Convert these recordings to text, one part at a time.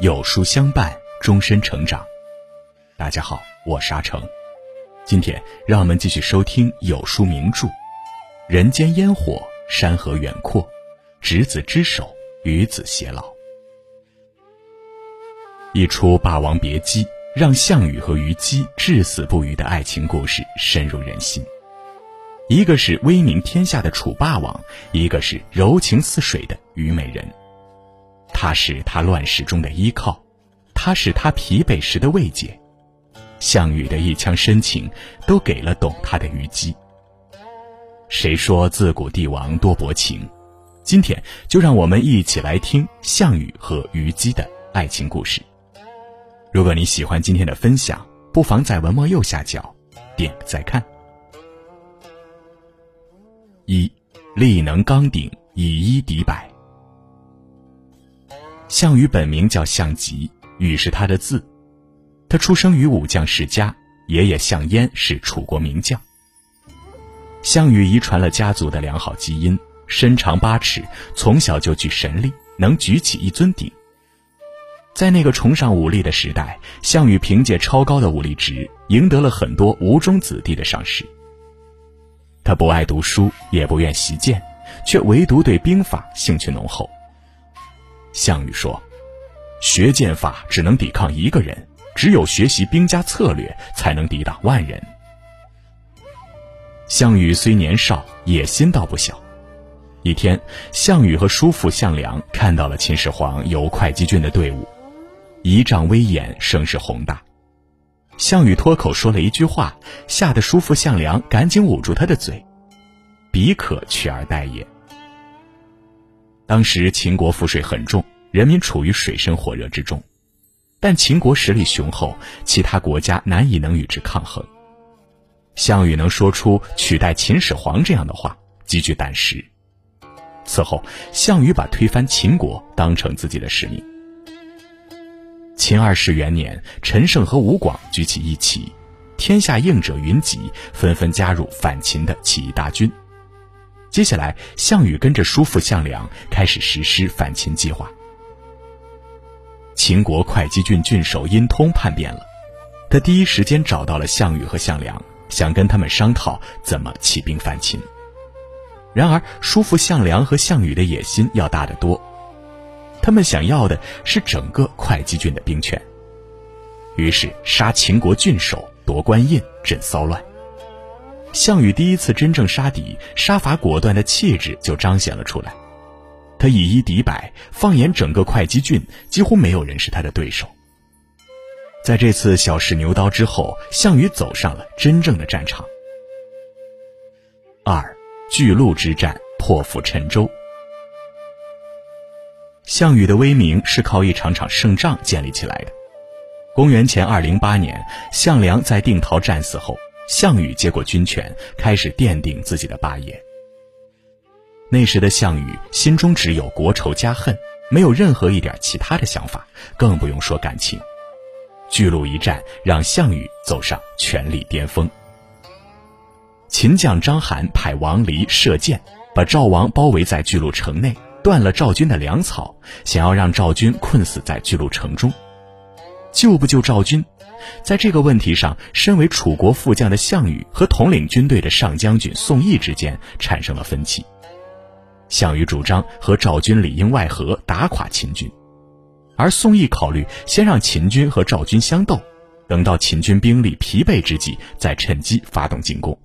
有书相伴，终身成长。大家好，我是阿成。今天让我们继续收听有书名著《人间烟火，山河远阔，执子之手，与子偕老》。一出《霸王别姬》，让项羽和虞姬至死不渝的爱情故事深入人心。一个是威名天下的楚霸王，一个是柔情似水的虞美人。他是他乱世中的依靠，他是他疲惫时的慰藉。项羽的一腔深情，都给了懂他的虞姬。谁说自古帝王多薄情？今天就让我们一起来听项羽和虞姬的爱情故事。如果你喜欢今天的分享，不妨在文末右下角点个再看。一，力能刚鼎，以一敌百。项羽本名叫项籍，羽是他的字。他出生于武将世家，爷爷项燕是楚国名将。项羽遗传了家族的良好基因，身长八尺，从小就具神力，能举起一尊鼎。在那个崇尚武力的时代，项羽凭借超高的武力值，赢得了很多吴中子弟的赏识。他不爱读书，也不愿习剑，却唯独对兵法兴趣浓厚。项羽说：“学剑法只能抵抗一个人，只有学习兵家策略，才能抵挡万人。”项羽虽年少，野心倒不小。一天，项羽和叔父项梁看到了秦始皇游会稽郡的队伍，仪仗威严，声势宏大。项羽脱口说了一句话，吓得叔父项梁赶紧捂住他的嘴：“彼可取而代也。”当时秦国赋税很重，人民处于水深火热之中，但秦国实力雄厚，其他国家难以能与之抗衡。项羽能说出取代秦始皇这样的话，极具胆识。此后，项羽把推翻秦国当成自己的使命。秦二世元年，陈胜和吴广举起义旗，天下应者云集，纷纷加入反秦的起义大军。接下来，项羽跟着叔父项梁开始实施反秦计划。秦国会稽郡郡守殷通叛变了，他第一时间找到了项羽和项梁，想跟他们商讨怎么起兵反秦。然而，叔父项梁和项羽的野心要大得多。他们想要的是整个会稽郡的兵权，于是杀秦国郡守，夺官印，镇骚乱。项羽第一次真正杀敌，杀伐果断的气质就彰显了出来。他以一敌百，放眼整个会稽郡，几乎没有人是他的对手。在这次小试牛刀之后，项羽走上了真正的战场。二，巨鹿之战，破釜沉舟。项羽的威名是靠一场场胜仗建立起来的。公元前二零八年，项梁在定陶战死后，项羽接过军权，开始奠定自己的霸业。那时的项羽心中只有国仇家恨，没有任何一点其他的想法，更不用说感情。巨鹿一战让项羽走上权力巅峰。秦将章邯派王离射箭，把赵王包围在巨鹿城内。断了赵军的粮草，想要让赵军困死在巨鹿城中，救不救赵军？在这个问题上，身为楚国副将的项羽和统领军队的上将军宋义之间产生了分歧。项羽主张和赵军里应外合，打垮秦军，而宋义考虑先让秦军和赵军相斗，等到秦军兵力疲惫之际，再趁机发动进攻。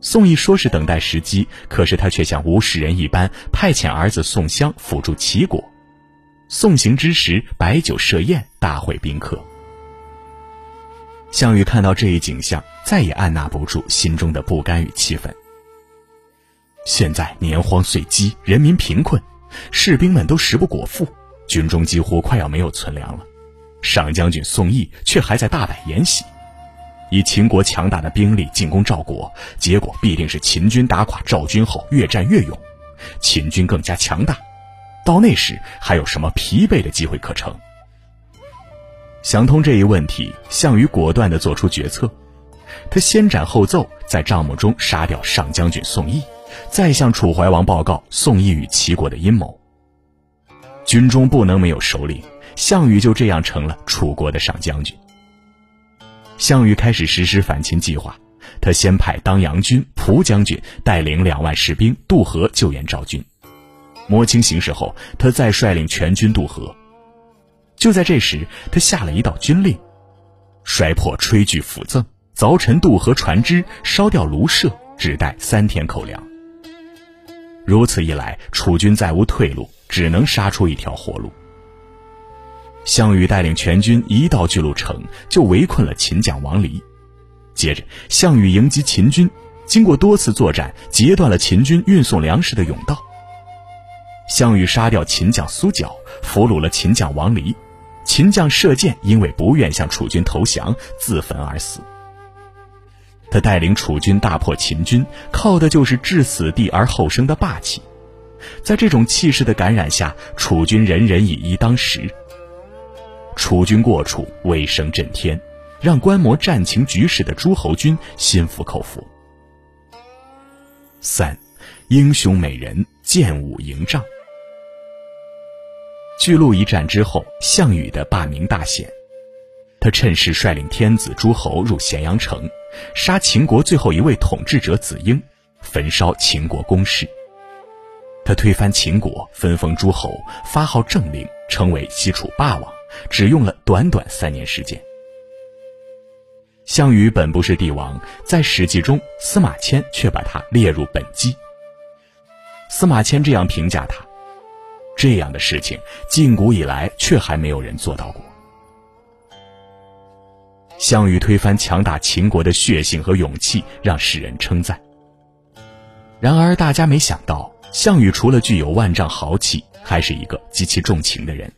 宋义说是等待时机，可是他却像无事人一般，派遣儿子宋襄辅助齐国。送行之时，摆酒设宴，大会宾客。项羽看到这一景象，再也按捺不住心中的不甘与气愤。现在年荒岁饥，人民贫困，士兵们都食不果腹，军中几乎快要没有存粮了。上将军宋义却还在大摆筵席。以秦国强大的兵力进攻赵国，结果必定是秦军打垮赵军后越战越勇，秦军更加强大。到那时还有什么疲惫的机会可乘？想通这一问题，项羽果断地做出决策。他先斩后奏，在帐幕中杀掉上将军宋义，再向楚怀王报告宋义与齐国的阴谋。军中不能没有首领，项羽就这样成了楚国的上将军。项羽开始实施反秦计划，他先派当阳君蒲将军带领两万士兵渡河救援赵军。摸清形势后，他再率领全军渡河。就在这时，他下了一道军令：摔破炊具斧赠，凿沉渡河船只，烧掉庐舍，只带三天口粮。如此一来，楚军再无退路，只能杀出一条活路。项羽带领全军一到巨鹿城，就围困了秦将王离。接着，项羽迎击秦军，经过多次作战，截断了秦军运送粮食的甬道。项羽杀掉秦将苏角，俘虏了秦将王离。秦将射箭因为不愿向楚军投降，自焚而死。他带领楚军大破秦军，靠的就是置死地而后生的霸气。在这种气势的感染下，楚军人人以一当十。楚军过楚，威声震天，让观摩战情局势的诸侯军心服口服。三，英雄美人剑舞营帐。巨鹿一战之后，项羽的霸名大显。他趁势率领天子诸侯入咸阳城，杀秦国最后一位统治者子婴，焚烧秦国宫室。他推翻秦国，分封诸侯，发号政令，成为西楚霸王，只用了短短三年时间。项羽本不是帝王，在《史记》中，司马迁却把他列入本纪。司马迁这样评价他。这样的事情，近古以来却还没有人做到过。项羽推翻强大秦国的血性和勇气，让世人称赞。然而，大家没想到，项羽除了具有万丈豪气，还是一个极其重情的人。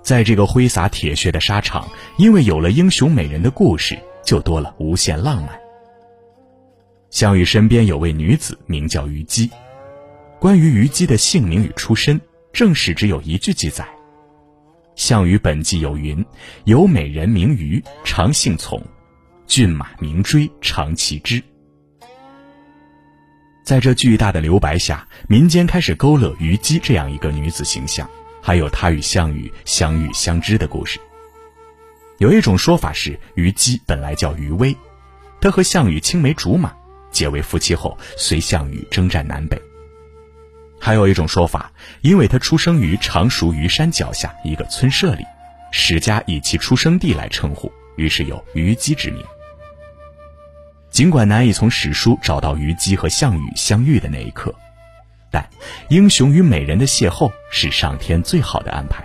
在这个挥洒铁血的沙场，因为有了英雄美人的故事，就多了无限浪漫。项羽身边有位女子，名叫虞姬。关于虞姬的姓名与出身，正史只有一句记载：“项羽本纪有云，有美人名虞，常姓从，骏马名追，常骑之。”在这巨大的留白下，民间开始勾勒虞姬这样一个女子形象，还有她与项羽相遇相知的故事。有一种说法是，虞姬本来叫虞薇，她和项羽青梅竹马，结为夫妻后随项羽征战南北。还有一种说法，因为他出生于常熟虞山脚下一个村舍里，史家以其出生地来称呼，于是有虞姬之名。尽管难以从史书找到虞姬和项羽相遇的那一刻，但英雄与美人的邂逅是上天最好的安排。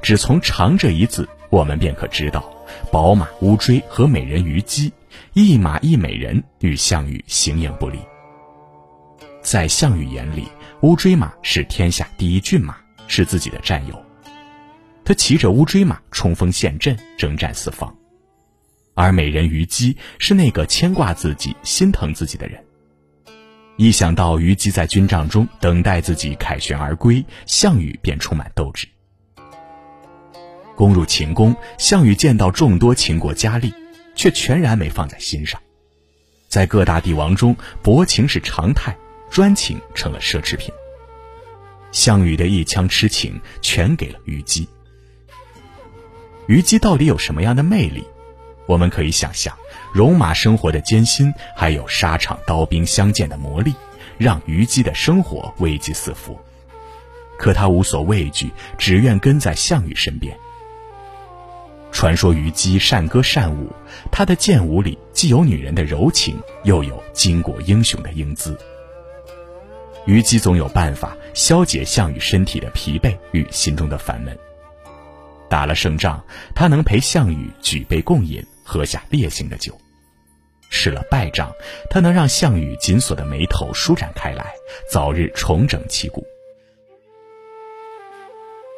只从“长”这一字，我们便可知道，宝马乌骓和美人虞姬，一马一美人，与项羽形影不离。在项羽眼里，乌骓马是天下第一骏马，是自己的战友。他骑着乌骓马冲锋陷阵，征战四方；而美人虞姬是那个牵挂自己、心疼自己的人。一想到虞姬在军帐中等待自己凯旋而归，项羽便充满斗志。攻入秦宫，项羽见到众多秦国佳丽，却全然没放在心上。在各大帝王中，薄情是常态。专情成了奢侈品。项羽的一腔痴情全给了虞姬。虞姬到底有什么样的魅力？我们可以想象，戎马生活的艰辛，还有沙场刀兵相见的磨砺，让虞姬的生活危机四伏。可她无所畏惧，只愿跟在项羽身边。传说虞姬善歌善舞，她的剑舞里既有女人的柔情，又有巾帼英雄的英姿。虞姬总有办法消解项羽身体的疲惫与心中的烦闷。打了胜仗，他能陪项羽举杯共饮，喝下烈性的酒；失了败仗，他能让项羽紧锁的眉头舒展开来，早日重整旗鼓。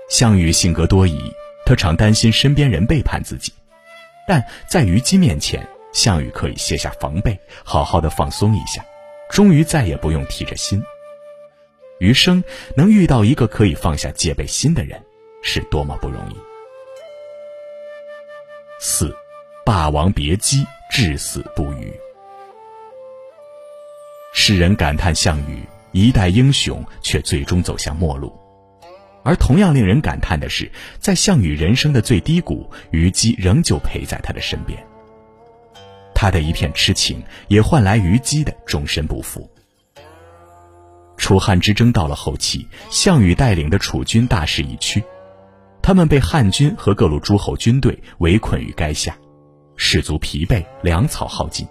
项羽性格多疑，他常担心身边人背叛自己，但在虞姬面前，项羽可以卸下防备，好好的放松一下，终于再也不用提着心。余生能遇到一个可以放下戒备心的人，是多么不容易。四，霸王别姬，至死不渝。世人感叹项羽一代英雄，却最终走向末路。而同样令人感叹的是，在项羽人生的最低谷，虞姬仍旧陪在他的身边。他的一片痴情，也换来虞姬的终身不负。楚汉之争到了后期，项羽带领的楚军大势已去，他们被汉军和各路诸侯军队围困于垓下，士卒疲惫，粮草耗尽。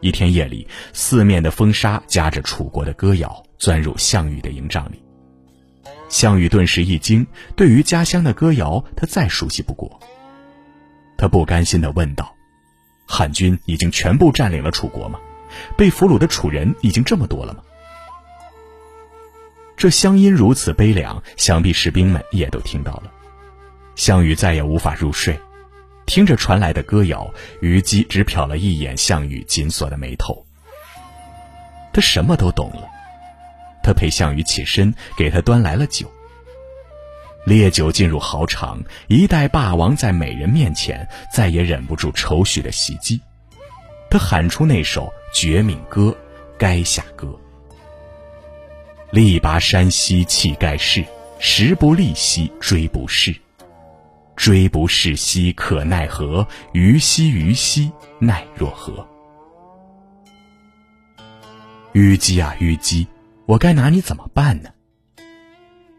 一天夜里，四面的风沙夹着楚国的歌谣，钻入项羽的营帐里。项羽顿时一惊，对于家乡的歌谣，他再熟悉不过。他不甘心地问道：“汉军已经全部占领了楚国吗？被俘虏的楚人已经这么多了吗？”这乡音如此悲凉，想必士兵们也都听到了。项羽再也无法入睡，听着传来的歌谣，虞姬只瞟了一眼项羽紧锁的眉头。他什么都懂了。他陪项羽起身，给他端来了酒。烈酒进入豪肠，一代霸王在美人面前再也忍不住愁绪的袭击，他喊出那首绝命歌《垓下歌》：“力拔山兮气盖世，时不利兮骓不逝。骓不逝兮可奈何？虞兮虞兮奈若何？”虞姬啊，虞姬！我该拿你怎么办呢？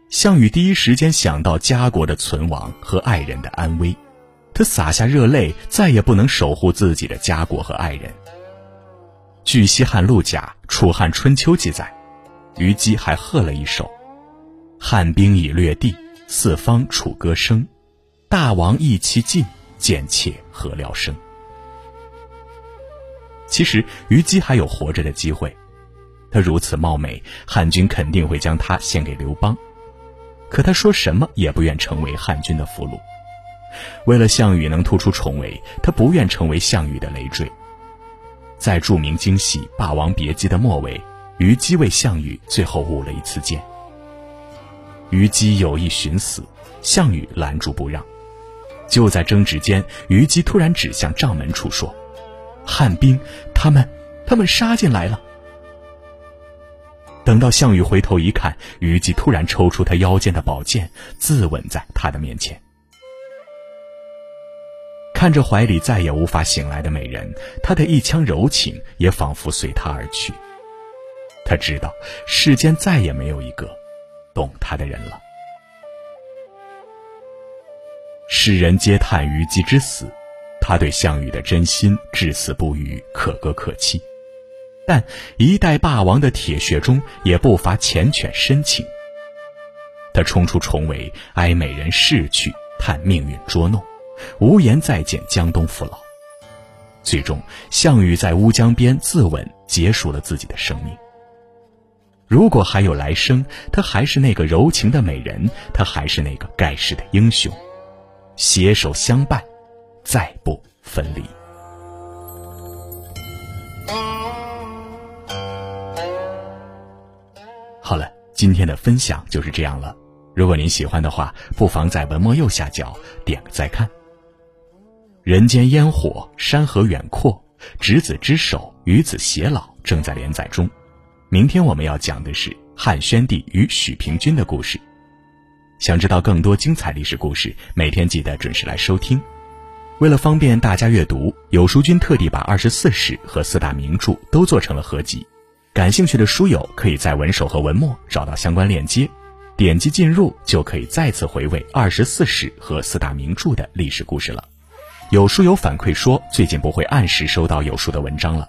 项羽第一时间想到家国的存亡和爱人的安危，他洒下热泪，再也不能守护自己的家国和爱人。据《西汉陆贾·楚汉春秋》记载，虞姬还喝了一首：“汉兵已略地，四方楚歌声。大王意气尽，贱妾何聊生？”其实，虞姬还有活着的机会。她如此貌美，汉军肯定会将她献给刘邦。可他说什么也不愿成为汉军的俘虏。为了项羽能突出重围，他不愿成为项羽的累赘。在著名京戏《霸王别姬》的末尾，虞姬为项羽最后舞了一次剑。虞姬有意寻死，项羽拦住不让。就在争执间，虞姬突然指向帐门处说：“汉兵，他们，他们杀进来了。”等到项羽回头一看，虞姬突然抽出他腰间的宝剑，自刎在他的面前。看着怀里再也无法醒来的美人，他的一腔柔情也仿佛随他而去。他知道世间再也没有一个懂他的人了。世人皆叹虞姬之死，他对项羽的真心至死不渝，可歌可泣。但一代霸王的铁血中也不乏缱绻深情。他冲出重围，哀美人逝去，叹命运捉弄，无颜再见江东父老。最终，项羽在乌江边自刎，结束了自己的生命。如果还有来生，他还是那个柔情的美人，他还是那个盖世的英雄，携手相伴，再不分离。好了，今天的分享就是这样了。如果您喜欢的话，不妨在文末右下角点个再看。人间烟火，山河远阔，执子之手，与子偕老正在连载中。明天我们要讲的是汉宣帝与许平君的故事。想知道更多精彩历史故事，每天记得准时来收听。为了方便大家阅读，有书君特地把二十四史和四大名著都做成了合集。感兴趣的书友可以在文首和文末找到相关链接，点击进入就可以再次回味二十四史和四大名著的历史故事了。有书友反馈说，最近不会按时收到有书的文章了，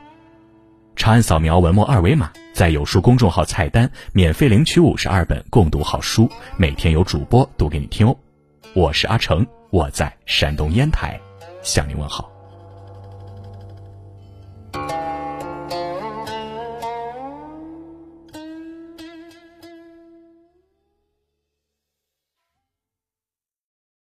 长按扫描文末二维码，在有书公众号菜单免费领取五十二本共读好书，每天有主播读给你听哦。我是阿成，我在山东烟台向您问好。